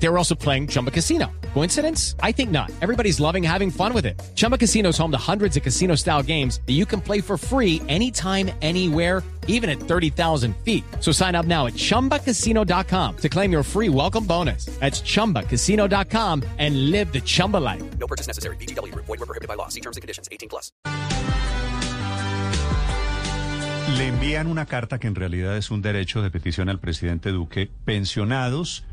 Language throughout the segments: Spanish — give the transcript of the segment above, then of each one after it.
They were also playing Chumba Casino. Coincidence? I think not. Everybody's loving having fun with it. Chumba Casino is home to hundreds of casino style games that you can play for free anytime, anywhere, even at 30,000 feet. So sign up now at chumbacasino.com to claim your free welcome bonus. That's chumbacasino.com and live the Chumba life. No purchase necessary. BGW. Void were prohibited by law. See terms and conditions. 18 plus. Le envían una carta que en realidad es un derecho de petición al presidente Duque, pensionados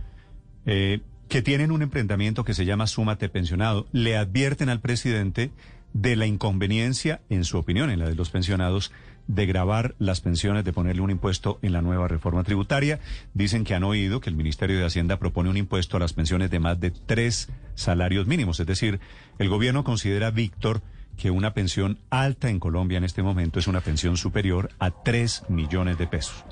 eh, que tienen un emprendimiento que se llama Súmate Pensionado. Le advierten al presidente de la inconveniencia, en su opinión, en la de los pensionados, de grabar las pensiones, de ponerle un impuesto en la nueva reforma tributaria. Dicen que han oído que el Ministerio de Hacienda propone un impuesto a las pensiones de más de tres salarios mínimos. Es decir, el gobierno considera, Víctor, que una pensión alta en Colombia en este momento es una pensión superior a tres millones de pesos.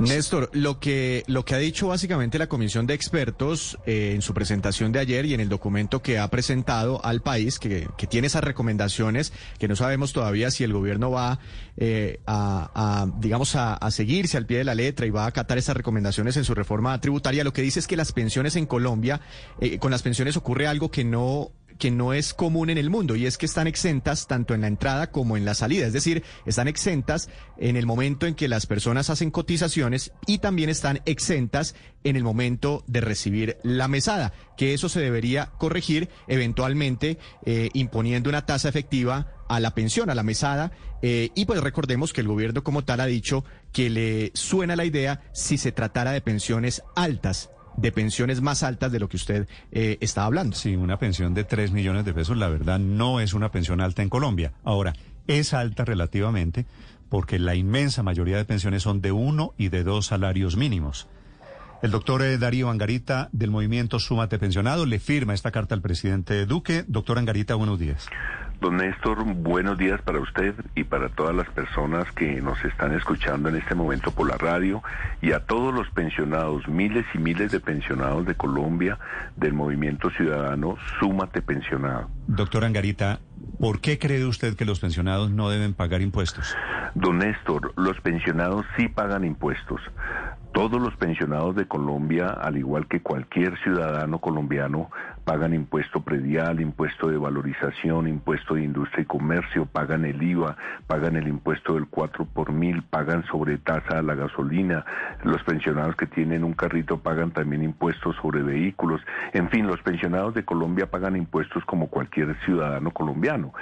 Néstor, lo que, lo que ha dicho básicamente la comisión de expertos eh, en su presentación de ayer y en el documento que ha presentado al país, que, que tiene esas recomendaciones, que no sabemos todavía si el gobierno va eh, a, digamos, a, a, seguirse al pie de la letra y va a acatar esas recomendaciones en su reforma tributaria, lo que dice es que las pensiones en Colombia, eh, con las pensiones ocurre algo que no que no es común en el mundo y es que están exentas tanto en la entrada como en la salida, es decir, están exentas en el momento en que las personas hacen cotizaciones y también están exentas en el momento de recibir la mesada, que eso se debería corregir eventualmente eh, imponiendo una tasa efectiva a la pensión, a la mesada, eh, y pues recordemos que el gobierno como tal ha dicho que le suena la idea si se tratara de pensiones altas de pensiones más altas de lo que usted eh, está hablando. Sí, una pensión de 3 millones de pesos, la verdad, no es una pensión alta en Colombia. Ahora, es alta relativamente porque la inmensa mayoría de pensiones son de uno y de dos salarios mínimos. El doctor eh, Darío Angarita del movimiento Súmate Pensionado le firma esta carta al presidente Duque. Doctor Angarita, buenos días. Don Néstor, buenos días para usted y para todas las personas que nos están escuchando en este momento por la radio y a todos los pensionados, miles y miles de pensionados de Colombia del movimiento ciudadano Súmate Pensionado. Doctor Angarita, ¿por qué cree usted que los pensionados no deben pagar impuestos? Don Néstor, los pensionados sí pagan impuestos. Todos los pensionados de Colombia, al igual que cualquier ciudadano colombiano, pagan impuesto predial, impuesto de valorización, impuesto de industria y comercio, pagan el IVA, pagan el impuesto del 4 por mil, pagan sobretasa a la gasolina. Los pensionados que tienen un carrito pagan también impuestos sobre vehículos. En fin, los pensionados de Colombia pagan impuestos como cualquier ciudadano colombiano.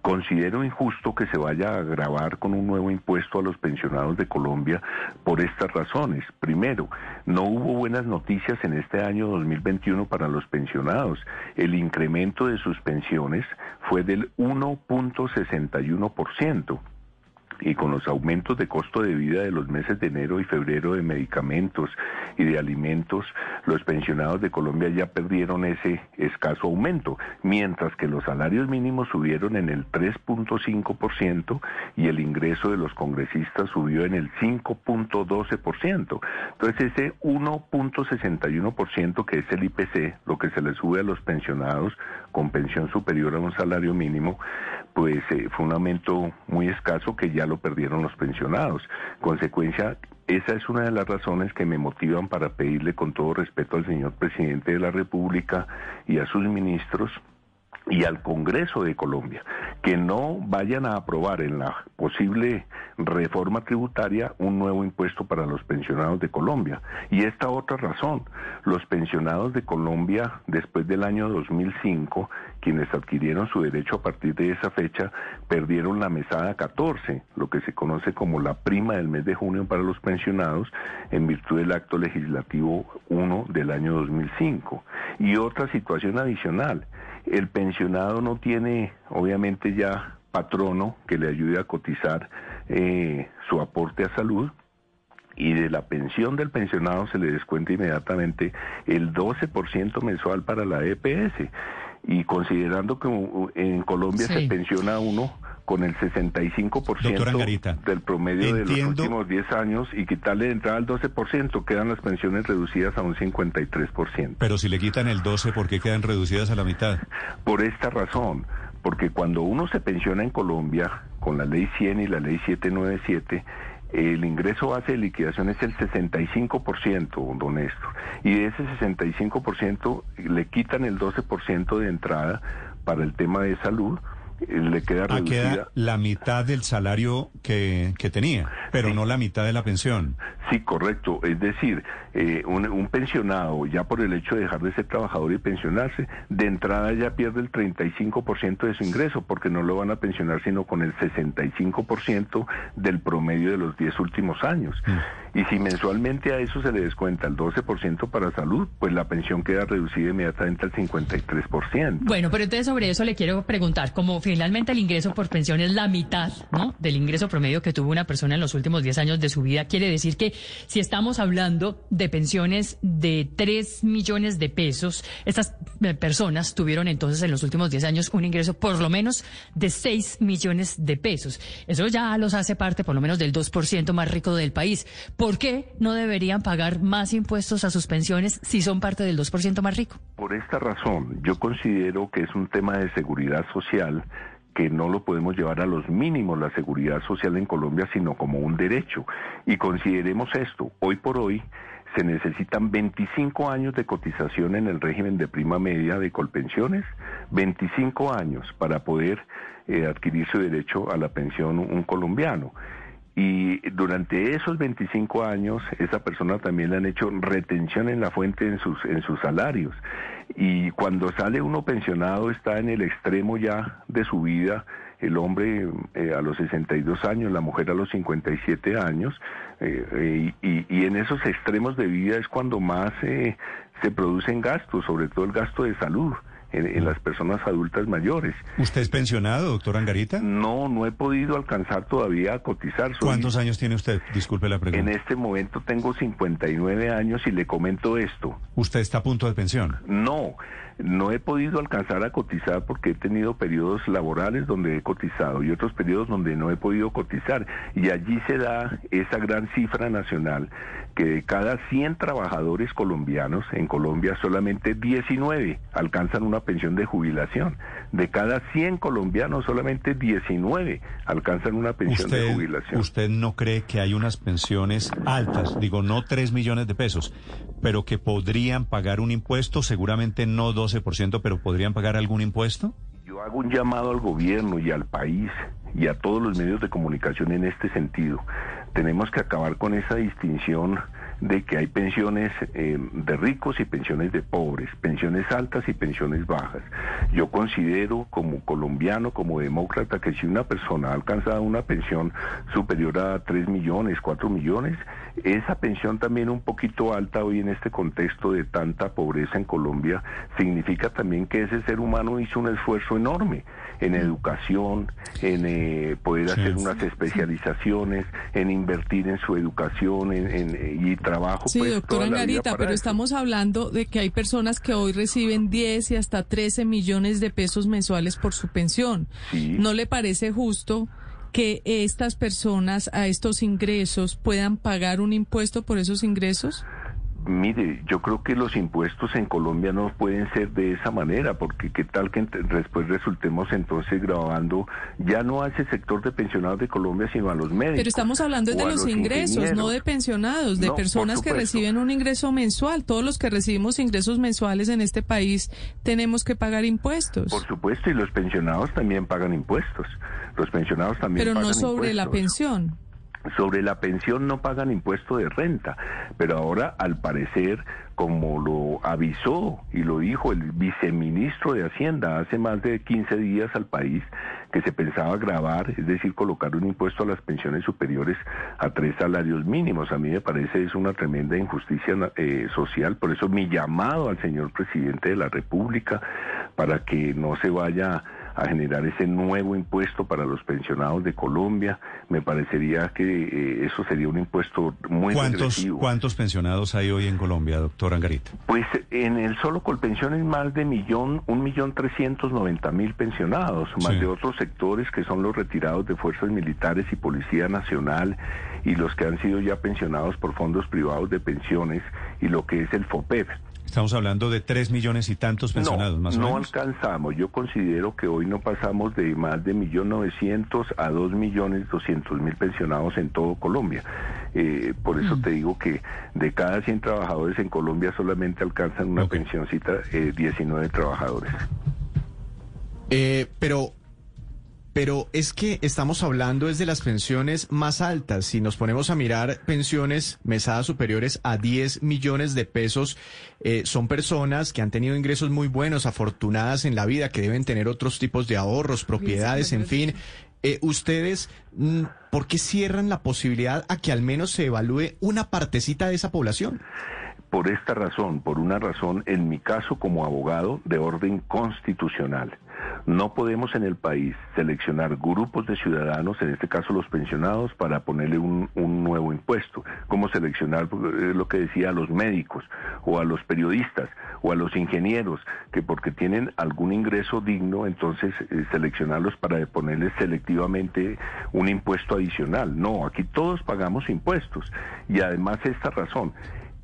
Considero injusto que se vaya a agravar con un nuevo impuesto a los pensionados de Colombia por estas razones. Primero, no hubo buenas noticias en este año 2021 para los pensionados. El incremento de sus pensiones fue del 1.61% y con los aumentos de costo de vida de los meses de enero y febrero de medicamentos y de alimentos, los pensionados de Colombia ya perdieron ese escaso aumento, mientras que los salarios mínimos subieron en el 3.5% y el ingreso de los congresistas subió en el 5.12%. Entonces ese 1.61% que es el IPC, lo que se le sube a los pensionados con pensión superior a un salario mínimo, pues eh, fue un aumento muy escaso que ya lo perdieron los pensionados. Consecuencia, esa es una de las razones que me motivan para pedirle con todo respeto al señor presidente de la República y a sus ministros y al Congreso de Colombia que no vayan a aprobar en la posible reforma tributaria un nuevo impuesto para los pensionados de Colombia. Y esta otra razón, los pensionados de Colombia después del año 2005, quienes adquirieron su derecho a partir de esa fecha, perdieron la mesada 14, lo que se conoce como la prima del mes de junio para los pensionados, en virtud del acto legislativo 1 del año 2005. Y otra situación adicional, el pensionado no tiene, obviamente, ya patrono que le ayude a cotizar eh, su aporte a salud y de la pensión del pensionado se le descuenta inmediatamente el 12% mensual para la EPS. Y considerando que en Colombia Sí. se pensiona uno con el 65% del promedio de los últimos 10 años y quitarle de entrada al 12%, quedan las pensiones reducidas a un 53%. Pero si le quitan el 12, ¿por qué quedan reducidas a la mitad? Por esta razón, porque cuando uno se pensiona en Colombia con la ley 100 y la ley 797, el ingreso base de liquidación es el 65%, don Néstor. Y de ese 65% le quitan el 12% de entrada para el tema de salud le queda ah, reducida. la mitad del salario que, que tenía, pero no la mitad de la pensión. Sí, correcto. Es decir, eh, un, un, pensionado, ya por el hecho de dejar de ser trabajador y pensionarse, de entrada ya pierde el 35% de su ingreso, porque no lo van a pensionar sino con el 65% del promedio de los 10 últimos años. Mm. Y si mensualmente a eso se le descuenta el 12% para salud, pues la pensión queda reducida inmediatamente al 53%. Bueno, pero entonces sobre eso le quiero preguntar, como finalmente el ingreso por pensión es la mitad ¿no? del ingreso promedio que tuvo una persona en los últimos 10 años de su vida, quiere decir que si estamos hablando de pensiones de 3 millones de pesos, estas eh, personas tuvieron entonces en los últimos 10 años un ingreso por lo menos de 6 millones de pesos. Eso ya los hace parte por lo menos del 2% más rico del país. ¿Por qué no deberían pagar más impuestos a sus pensiones si son parte del 2% más rico? Por esta razón, yo considero que es un tema de seguridad social que no lo podemos llevar a los mínimos la seguridad social en Colombia, sino como un derecho. Y consideremos esto, hoy por hoy se necesitan 25 años de cotización en el régimen de prima media de colpensiones, 25 años para poder eh, adquirir su derecho a la pensión un colombiano. Y durante esos 25 años, esa persona también le han hecho retención en la fuente en sus, en sus salarios. Y cuando sale uno pensionado, está en el extremo ya de su vida, el hombre eh, a los 62 años, la mujer a los 57 años, eh, eh, y, en esos extremos de vida es cuando más se producen gastos, sobre todo el gasto de salud en, las personas adultas mayores. ¿Usted es pensionado, doctor Angarita? No, no he podido alcanzar todavía a cotizar. ¿Cuántos años tiene usted? Disculpe la pregunta. En este momento tengo 59 años y le comento esto. ¿Usted está a punto de pensión? No, no he podido alcanzar a cotizar porque he tenido periodos laborales donde he cotizado y otros periodos donde no he podido cotizar. Y allí se da esa gran cifra nacional que de cada 100 trabajadores colombianos en Colombia solamente 19 alcanzan una pensión de jubilación. De cada 100 colombianos solamente 19 alcanzan una pensión de jubilación. ¿Usted no cree que hay unas pensiones altas, digo no 3 millones de pesos, pero que podrían pagar un impuesto, seguramente no 12%, pero podrían pagar algún impuesto? Yo hago un llamado al gobierno y al país y a todos los medios de comunicación en este sentido. Tenemos que acabar con esa distinción de que hay pensiones eh, de ricos y pensiones de pobres, pensiones altas y pensiones bajas. Yo considero como colombiano, como demócrata, que si una persona ha alcanzado una pensión superior a 3 millones, 4 millones, esa pensión también un poquito alta hoy en este contexto de tanta pobreza en Colombia, significa también que ese ser humano hizo un esfuerzo enorme en educación, en eh, poder hacer unas especializaciones, en invertir en su educación en, y trabajo. Sí, pues, doctora Angarita, pero estamos hablando de que hay personas que hoy reciben 10 y hasta 13 millones de pesos mensuales por su pensión. ¿No le parece justo? que estas personas a estos ingresos puedan pagar un impuesto por esos ingresos? Mire, yo creo que los impuestos en Colombia no pueden ser de esa manera, porque qué tal que después resultemos entonces grabando ya no a ese sector de pensionados de Colombia, sino a los médicos. Pero estamos hablando de los, ingresos, no de pensionados, de personas que reciben un ingreso mensual. Todos los que recibimos ingresos mensuales en este país tenemos que pagar impuestos. Por supuesto, y los pensionados también pagan impuestos. Los pensionados también Pero no sobre la pensión sobre la pensión no pagan impuesto de renta, pero ahora al parecer, como lo avisó y lo dijo el viceministro de Hacienda hace más de 15 días al país, que se pensaba grabar, es decir, colocar un impuesto a las pensiones superiores a tres salarios mínimos. A mí me parece es una tremenda injusticia eh, social, por eso mi llamado al señor presidente de la República para que no se vaya a generar ese nuevo impuesto para los pensionados de Colombia. Me parecería que eh, eso sería un impuesto muy ¿Cuántos, ¿Cuántos pensionados hay hoy en Colombia, doctor Angarita? Pues en el solo Colpensiones más de millón, un millón trescientos noventa mil pensionados, más de otros sectores que son los retirados de fuerzas militares y Policía Nacional y los que han sido ya pensionados por fondos privados de pensiones y lo que es el FOPEP. Estamos hablando de tres millones y tantos pensionados, no, más o no menos. alcanzamos. Yo considero que hoy no pasamos de más de millón novecientos a dos millones doscientos mil pensionados en todo Colombia. Eh, por eso te digo que de cada 100 trabajadores en Colombia solamente alcanzan una Ok. pensioncita eh, 19 trabajadores. Eh, pero, pero es que estamos hablando es de las pensiones más altas. Si nos ponemos a mirar pensiones mesadas superiores a 10 millones de pesos, eh, son personas que han tenido ingresos muy buenos, afortunadas en la vida, que deben tener otros tipos de ahorros, propiedades, en fin. Eh, ustedes, mm, ¿por qué cierran la posibilidad a que al menos se evalúe una partecita de esa población? Por esta razón, por una razón, en mi caso como abogado de orden constitucional. No podemos en el país seleccionar grupos de ciudadanos, en este caso los pensionados, para ponerle un, nuevo impuesto. Como seleccionar eh, lo que decía a los médicos o a los periodistas o a los ingenieros, que porque tienen algún ingreso digno, entonces eh, seleccionarlos para ponerles selectivamente un impuesto adicional. No, aquí todos pagamos impuestos. Y además esta razón,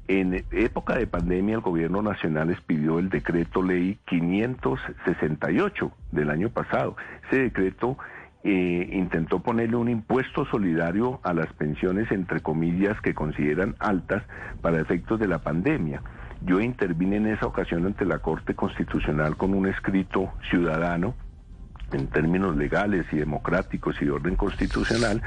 en época de pandemia el gobierno nacional expidió el decreto ley 568 del año pasado. Ese decreto eh, intentó ponerle un impuesto solidario a las pensiones, entre comillas, que consideran altas para efectos de la pandemia. Yo intervine en esa ocasión ante la Corte Constitucional con un escrito ciudadano en términos legales y democráticos y de orden constitucional,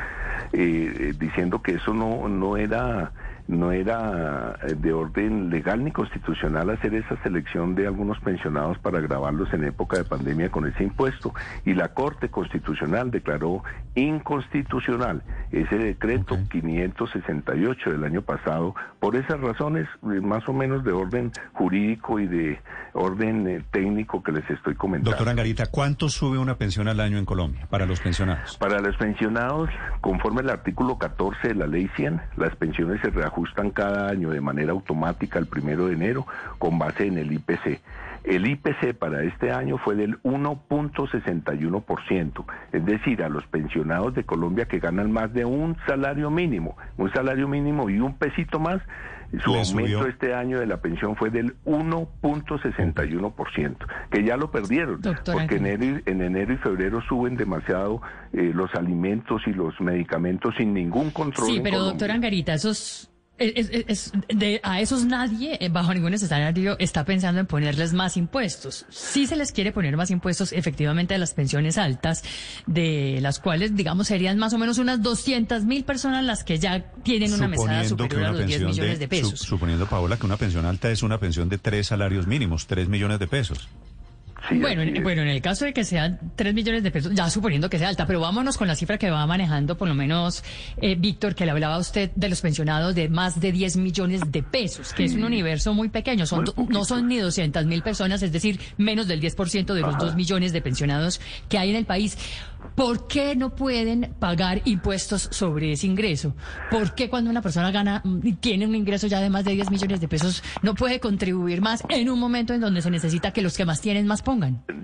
eh, eh, diciendo que eso no, no era no era eh, de orden legal ni constitucional hacer esa selección de algunos pensionados para grabarlos en época de pandemia con ese impuesto. Y la Corte Constitucional declaró inconstitucional ese decreto Ok. 568 del año pasado por esas razones eh, más o menos de orden jurídico y de orden eh, técnico que les estoy comentando. Doctor Angarita, ¿cuánto sube una pensión al año en Colombia para los pensionados? Para los pensionados, conforme al artículo 14 de la Ley 100, las pensiones se reajustan cada año de manera automática el primero de enero con base en el IPC. El IPC para este año fue del 1.61%, es decir, a los pensionados de Colombia que ganan más de un salario mínimo, un salario mínimo y un pesito más, su Le aumento subió. este año de la pensión fue del 1.61%, que ya lo perdieron, Doctor porque en enero, en enero y febrero suben demasiado eh, los alimentos y los medicamentos sin ningún control. Sí, pero doctor Angarita, esos, es- es- es- de, a esos nadie, eh, bajo ningún escenario, está pensando en ponerles más impuestos. Sí se les quiere poner más impuestos, efectivamente, a las pensiones altas, de las cuales, digamos, serían más o menos unas 200 mil personas las que ya tienen una mesada superior a los 10 millones de, pesos. suponiendo, Paola, que una pensión alta es una pensión de tres salarios mínimos, tres millones de pesos. Sí, Bueno, en, bueno, en el caso de que sean 3 millones de pesos, ya suponiendo que sea alta, pero vámonos con la cifra que va manejando, por lo menos, eh, Víctor, que le hablaba a usted de los pensionados de más de 10 millones de pesos, que es un universo muy pequeño, son, Muy no son ni 200 mil personas, es decir, menos del 10% de los Ajá. 2 millones de pensionados que hay en el país. ¿Por qué no pueden pagar impuestos sobre ese ingreso? ¿Por qué cuando una persona gana, mm, tiene un ingreso ya de más de 10 millones de pesos, no puede contribuir más en un momento en donde se necesita que los que más tienen más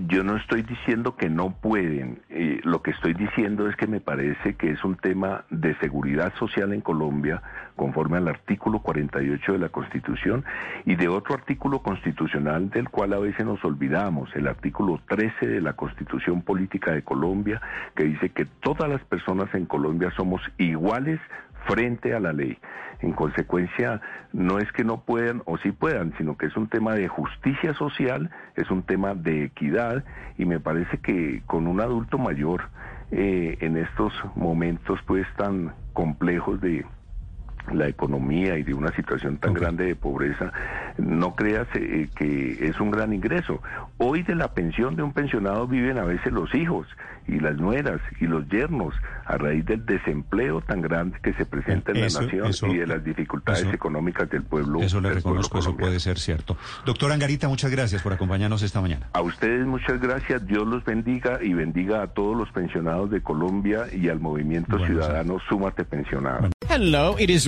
Yo no estoy diciendo que no pueden. eh, lo que estoy diciendo es que me parece que es un tema de seguridad social en Colombia, conforme al artículo 48 de la Constitución, y de otro artículo constitucional del cual a veces nos olvidamos, el artículo 13 de la Constitución Política de Colombia, que dice que todas las personas en Colombia somos iguales frente a la ley. En consecuencia, no es que no puedan o sí puedan, sino que es un tema de justicia social, es un tema de equidad y me parece que con un adulto mayor eh, en estos momentos pues tan complejos de la economía y de una situación tan grande de pobreza, no creas eh, que es un gran ingreso. Hoy de la pensión de un pensionado viven a veces los hijos y las nueras y los yernos a raíz del desempleo tan grande que se presenta en Eso- la nación eso- y de las dificultades eso- económicas del pueblo. Eso le reconozco, eso puede ser cierto. Doctor Angarita, muchas gracias por acompañarnos esta mañana. A ustedes muchas gracias, Dios los bendiga y bendiga a todos los pensionados de Colombia y al movimiento Bueno, ciudadano Súmate Pensionado. Hello, it is